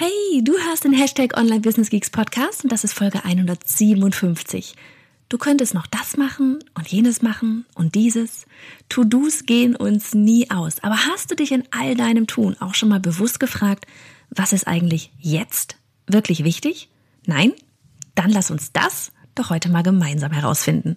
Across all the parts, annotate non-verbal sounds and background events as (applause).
Hey, du hörst den Hashtag Online Business Geeks Podcast und das ist Folge 157. Du könntest noch das machen und jenes machen und dieses. To-Dos gehen uns nie aus. Aber hast du dich in all deinem Tun auch schon mal bewusst gefragt, was ist eigentlich jetzt wirklich wichtig? Nein? Dann lass uns das doch heute mal gemeinsam herausfinden.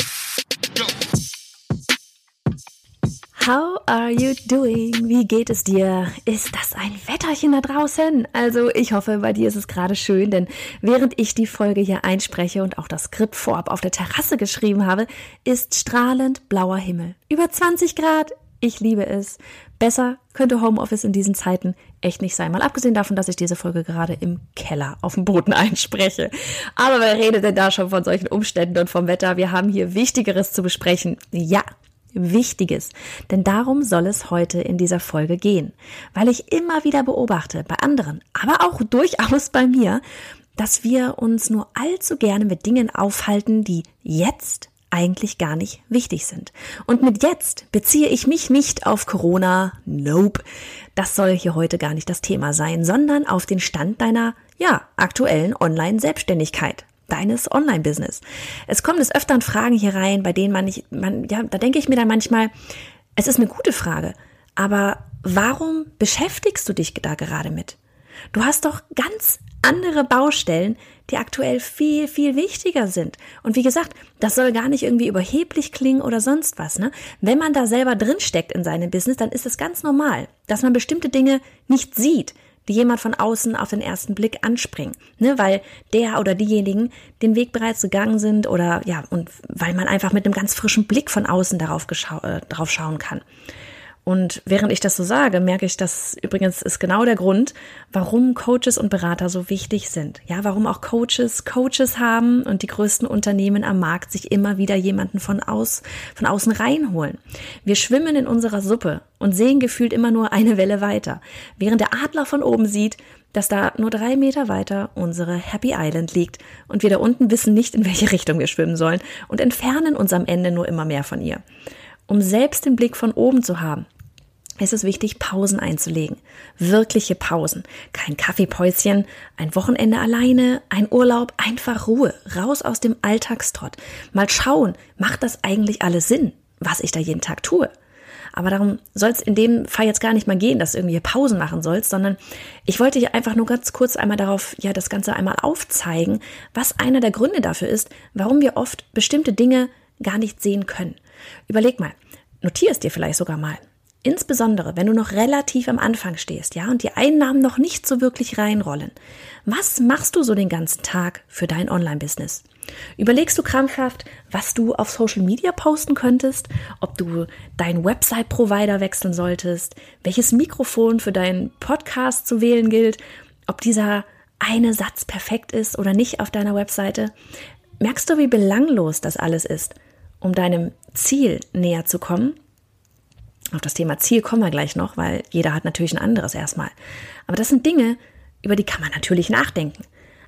How are you doing? Wie geht es dir? Ist das ein Wetterchen da draußen? Also ich hoffe, bei dir ist es gerade schön, denn während ich die Folge hier einspreche und auch das Skript vorab auf der Terrasse geschrieben habe, ist strahlend blauer Himmel. Über 20 Grad. Ich liebe es. Besser könnte Homeoffice in diesen Zeiten echt nicht sein. Mal abgesehen davon, dass ich diese Folge gerade im Keller auf dem Boden (laughs) einspreche. Aber wer redet denn da schon von solchen Umständen und vom Wetter? Wir haben hier Wichtigeres zu besprechen. Ja, Wichtiges. Denn darum soll es heute in dieser Folge gehen. Weil ich immer wieder beobachte, bei anderen, aber auch durchaus bei mir, dass wir uns nur allzu gerne mit Dingen aufhalten, die jetzt eigentlich gar nicht wichtig sind. Und mit jetzt beziehe ich mich nicht auf Corona, nope. Das soll hier heute gar nicht das Thema sein, sondern auf den Stand deiner, ja, aktuellen Online-Selbstständigkeit deines Online-Business. Es kommen des Öfteren Fragen hier rein, bei denen man nicht, man, ja, da denke ich mir dann manchmal, es ist eine gute Frage, aber warum beschäftigst du dich da gerade mit? Du hast doch ganz andere Baustellen, die aktuell viel, viel wichtiger sind. Und wie gesagt, das soll gar nicht irgendwie überheblich klingen oder sonst was. Ne? Wenn man da selber drinsteckt in seinem Business, dann ist es ganz normal, dass man bestimmte Dinge nicht sieht, die jemand von außen auf den ersten Blick anspringen, ne, weil der oder diejenigen den Weg bereits gegangen sind oder ja, und weil man einfach mit einem ganz frischen Blick von außen darauf, äh, drauf schauen kann. Und während ich das so sage, merke ich, dass übrigens ist genau der Grund, warum Coaches und Berater so wichtig sind. Ja, warum auch Coaches Coaches haben und die größten Unternehmen am Markt sich immer wieder jemanden von aus, von außen reinholen. Wir schwimmen in unserer Suppe und sehen gefühlt immer nur eine Welle weiter, während der Adler von oben sieht, dass da nur drei Meter weiter unsere Happy Island liegt und wir da unten wissen nicht, in welche Richtung wir schwimmen sollen und entfernen uns am Ende nur immer mehr von ihr. Um selbst den Blick von oben zu haben, ist es wichtig, Pausen einzulegen. Wirkliche Pausen. Kein Kaffeepäuschen, ein Wochenende alleine, ein Urlaub, einfach Ruhe, raus aus dem Alltagstrott. Mal schauen, macht das eigentlich alles Sinn, was ich da jeden Tag tue? Aber darum soll es in dem Fall jetzt gar nicht mal gehen, dass du irgendwie Pausen machen sollst, sondern ich wollte dir einfach nur ganz kurz einmal darauf, ja, das Ganze einmal aufzeigen, was einer der Gründe dafür ist, warum wir oft bestimmte Dinge gar nicht sehen können. Überleg mal, notier es dir vielleicht sogar mal. Insbesondere, wenn du noch relativ am Anfang stehst, ja, und die Einnahmen noch nicht so wirklich reinrollen. Was machst du so den ganzen Tag für dein Online-Business? Überlegst du krampfhaft, was du auf Social Media posten könntest, ob du deinen Website-Provider wechseln solltest, welches Mikrofon für deinen Podcast zu wählen gilt, ob dieser eine Satz perfekt ist oder nicht auf deiner Webseite? Merkst du, wie belanglos das alles ist? um deinem Ziel näher zu kommen. Auf das Thema Ziel kommen wir gleich noch, weil jeder hat natürlich ein anderes erstmal. Aber das sind Dinge, über die kann man natürlich nachdenken.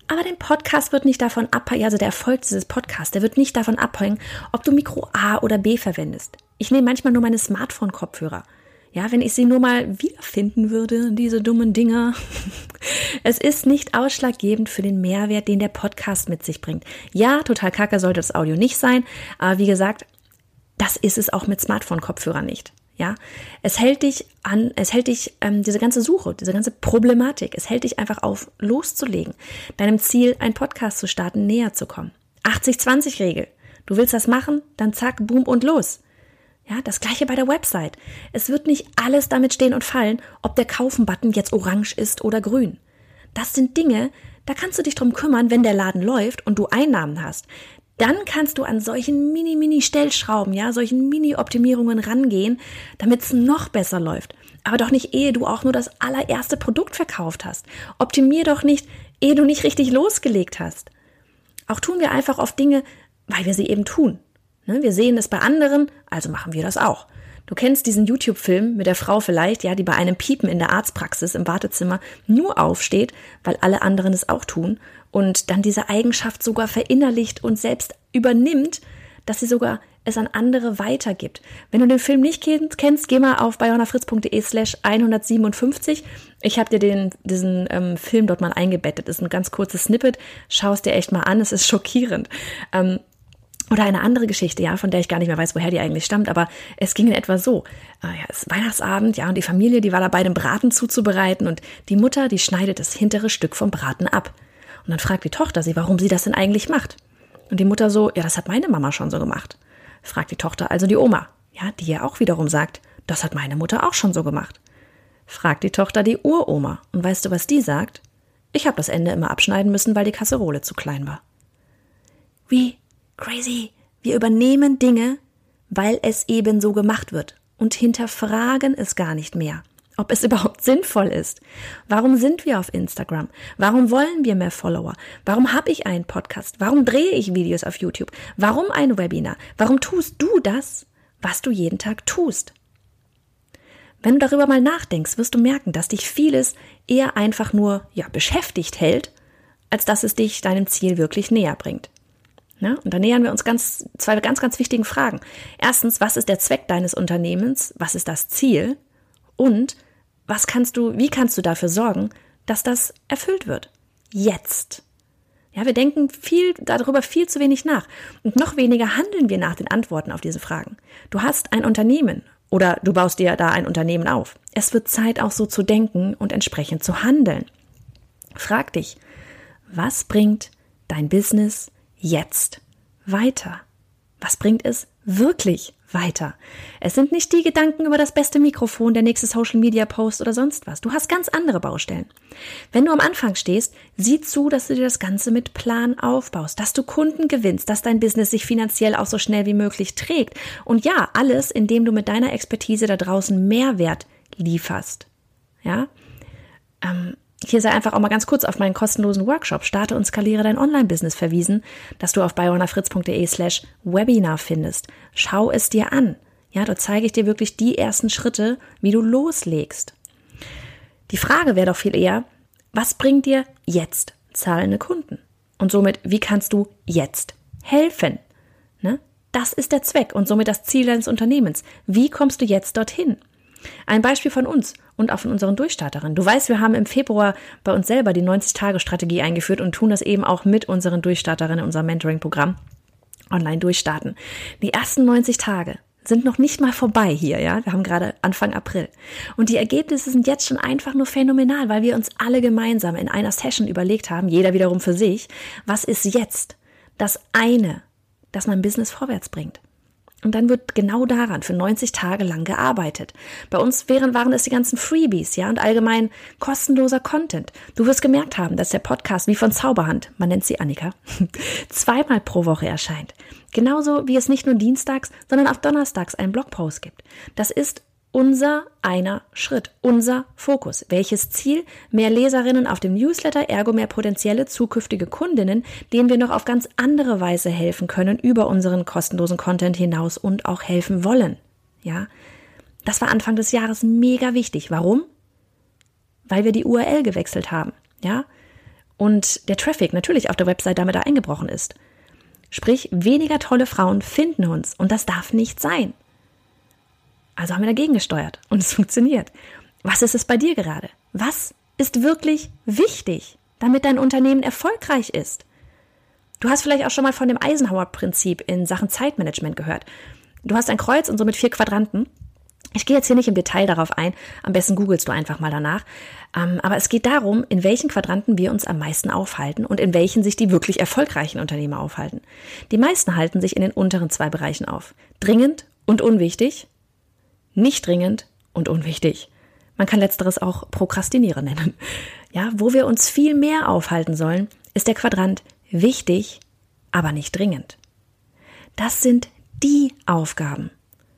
Aber dein Podcast wird nicht davon abhängen, also der Erfolg dieses Podcasts, der wird nicht davon abhängen, ob du Mikro A oder B verwendest. Ich nehme manchmal nur meine Smartphone-Kopfhörer. Ja, wenn ich sie nur mal wiederfinden würde, diese dummen Dinger. (laughs) Es ist nicht ausschlaggebend für den Mehrwert, den der Podcast mit sich bringt. Ja, total kacke sollte das Audio nicht sein, aber wie gesagt, das ist es auch mit Smartphone-Kopfhörern nicht. Ja, es hält dich an, es hält dich, ähm, diese ganze Suche, diese ganze Problematik, es hält dich einfach auf, loszulegen, deinem Ziel, ein Podcast zu starten, näher zu kommen. 80-20-Regel. Du willst das machen, dann zack, boom und los. Ja, das gleiche bei der Website. Es wird nicht alles damit stehen und fallen, ob der Kaufen-Button jetzt orange ist oder grün. Das sind Dinge, da kannst du dich drum kümmern, wenn der Laden läuft und du Einnahmen hast. Dann kannst du an solchen Mini-Mini-Stellschrauben, ja, solchen Mini-Optimierungen rangehen, damit es noch besser läuft. Aber doch nicht ehe du auch nur das allererste Produkt verkauft hast. Optimier doch nicht ehe du nicht richtig losgelegt hast. Auch tun wir einfach oft Dinge, weil wir sie eben tun. Ne, wir sehen es bei anderen, also machen wir das auch. Du kennst diesen YouTube-Film mit der Frau vielleicht, ja, die bei einem Piepen in der Arztpraxis im Wartezimmer nur aufsteht, weil alle anderen es auch tun und dann diese Eigenschaft sogar verinnerlicht und selbst übernimmt, dass sie sogar es an andere weitergibt. Wenn du den Film nicht kennst, geh mal auf bayonafritz.de slash 157. Ich habe dir den, diesen ähm, Film dort mal eingebettet. Das ist ein ganz kurzes Snippet. Schau es dir echt mal an. Es ist schockierend. Ähm, oder eine andere Geschichte, ja, von der ich gar nicht mehr weiß, woher die eigentlich stammt, aber es ging in etwa so. Äh, ja, es ist Weihnachtsabend, ja, und die Familie, die war dabei, den Braten zuzubereiten und die Mutter, die schneidet das hintere Stück vom Braten ab. Und dann fragt die Tochter sie, warum sie das denn eigentlich macht. Und die Mutter so, ja, das hat meine Mama schon so gemacht fragt die Tochter also die Oma, ja, die ja auch wiederum sagt, das hat meine Mutter auch schon so gemacht. Fragt die Tochter die Uroma und weißt du, was die sagt? Ich habe das Ende immer abschneiden müssen, weil die Kasserole zu klein war. Wie crazy. Wir übernehmen Dinge, weil es eben so gemacht wird und hinterfragen es gar nicht mehr ob es (laughs) überhaupt sinnvoll ist. Warum sind wir auf Instagram? Warum wollen wir mehr Follower? Warum habe ich einen Podcast? Warum drehe ich Videos auf YouTube? Warum ein Webinar? Warum tust du das, was du jeden Tag tust? Wenn du darüber mal nachdenkst, wirst du merken, dass dich vieles eher einfach nur ja, beschäftigt hält, als dass es dich deinem Ziel wirklich näher bringt. Ja, und da nähern wir uns ganz, zwei ganz, ganz wichtigen Fragen. Erstens, was ist der Zweck deines Unternehmens? Was ist das Ziel? Und was kannst du, wie kannst du dafür sorgen, dass das erfüllt wird? Jetzt. Ja, wir denken viel darüber viel zu wenig nach und noch weniger handeln wir nach den Antworten auf diese Fragen. Du hast ein Unternehmen oder du baust dir da ein Unternehmen auf. Es wird Zeit auch so zu denken und entsprechend zu handeln. Frag dich, was bringt dein Business jetzt weiter? Was bringt es wirklich weiter. Es sind nicht die Gedanken über das beste Mikrofon, der nächste Social Media Post oder sonst was. Du hast ganz andere Baustellen. Wenn du am Anfang stehst, sieh zu, dass du dir das Ganze mit Plan aufbaust, dass du Kunden gewinnst, dass dein Business sich finanziell auch so schnell wie möglich trägt. Und ja, alles, indem du mit deiner Expertise da draußen Mehrwert lieferst. Ja? Ähm, hier sei einfach auch mal ganz kurz auf meinen kostenlosen Workshop Starte und skaliere dein Online-Business verwiesen, das du auf bayonafritz.de slash Webinar findest. Schau es dir an. Ja, dort zeige ich dir wirklich die ersten Schritte, wie du loslegst. Die Frage wäre doch viel eher, was bringt dir jetzt zahlende Kunden? Und somit, wie kannst du jetzt helfen? Ne? Das ist der Zweck und somit das Ziel deines Unternehmens. Wie kommst du jetzt dorthin? Ein Beispiel von uns und auch von unseren Durchstarterinnen. Du weißt, wir haben im Februar bei uns selber die 90-Tage-Strategie eingeführt und tun das eben auch mit unseren Durchstarterinnen in unserem Mentoring-Programm online durchstarten. Die ersten 90 Tage sind noch nicht mal vorbei hier, ja. Wir haben gerade Anfang April. Und die Ergebnisse sind jetzt schon einfach nur phänomenal, weil wir uns alle gemeinsam in einer Session überlegt haben, jeder wiederum für sich, was ist jetzt das eine, das mein Business vorwärts bringt? Und dann wird genau daran für 90 Tage lang gearbeitet. Bei uns wären, waren es die ganzen Freebies, ja, und allgemein kostenloser Content. Du wirst gemerkt haben, dass der Podcast wie von Zauberhand, man nennt sie Annika, (laughs) zweimal pro Woche erscheint. Genauso wie es nicht nur dienstags, sondern auch donnerstags einen Blogpost gibt. Das ist unser einer Schritt, unser Fokus. Welches Ziel? Mehr Leserinnen auf dem Newsletter, ergo mehr potenzielle zukünftige Kundinnen, denen wir noch auf ganz andere Weise helfen können über unseren kostenlosen Content hinaus und auch helfen wollen. Ja, das war Anfang des Jahres mega wichtig. Warum? Weil wir die URL gewechselt haben. Ja, und der Traffic natürlich auf der Website damit da eingebrochen ist. Sprich, weniger tolle Frauen finden uns und das darf nicht sein. Also haben wir dagegen gesteuert und es funktioniert. Was ist es bei dir gerade? Was ist wirklich wichtig, damit dein Unternehmen erfolgreich ist? Du hast vielleicht auch schon mal von dem Eisenhower-Prinzip in Sachen Zeitmanagement gehört. Du hast ein Kreuz und somit vier Quadranten. Ich gehe jetzt hier nicht im Detail darauf ein, am besten googelst du einfach mal danach. Ähm, aber es geht darum, in welchen Quadranten wir uns am meisten aufhalten und in welchen sich die wirklich erfolgreichen Unternehmer aufhalten. Die meisten halten sich in den unteren zwei Bereichen auf. Dringend und unwichtig nicht dringend und unwichtig. Man kann letzteres auch Prokrastinieren nennen. Ja, wo wir uns viel mehr aufhalten sollen, ist der Quadrant wichtig, aber nicht dringend. Das sind die Aufgaben,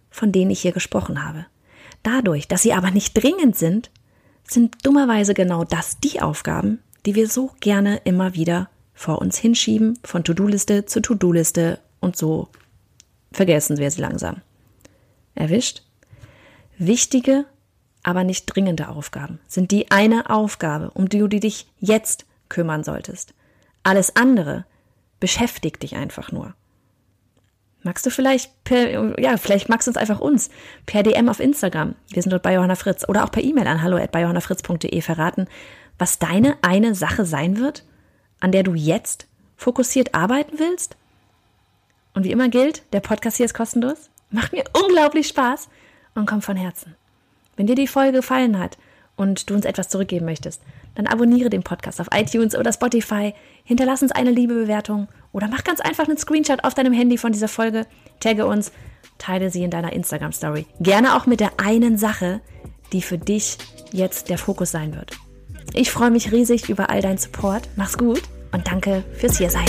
von denen ich hier gesprochen habe. Dadurch, dass sie aber nicht dringend sind, sind dummerweise genau das die Aufgaben, die wir so gerne immer wieder vor uns hinschieben, von To-Do-Liste zu To-Do-Liste und so vergessen wir sie langsam. Erwischt? Wichtige, aber nicht dringende Aufgaben sind die eine Aufgabe, um die du dich jetzt kümmern solltest. Alles andere beschäftigt dich einfach nur. Magst du vielleicht per, ja, vielleicht magst du uns einfach uns per DM auf Instagram, wir sind dort bei Johanna Fritz, oder auch per E-Mail an hallo at johannafritz.de verraten, was deine eine Sache sein wird, an der du jetzt fokussiert arbeiten willst? Und wie immer gilt, der Podcast hier ist kostenlos, macht mir unglaublich Spaß und kommt von Herzen. Wenn dir die Folge gefallen hat und du uns etwas zurückgeben möchtest, dann abonniere den Podcast auf iTunes oder Spotify, hinterlass uns eine liebe Bewertung oder mach ganz einfach einen Screenshot auf deinem Handy von dieser Folge, tagge uns, teile sie in deiner Instagram Story. Gerne auch mit der einen Sache, die für dich jetzt der Fokus sein wird. Ich freue mich riesig über all deinen Support. Mach's gut und danke fürs Hiersein.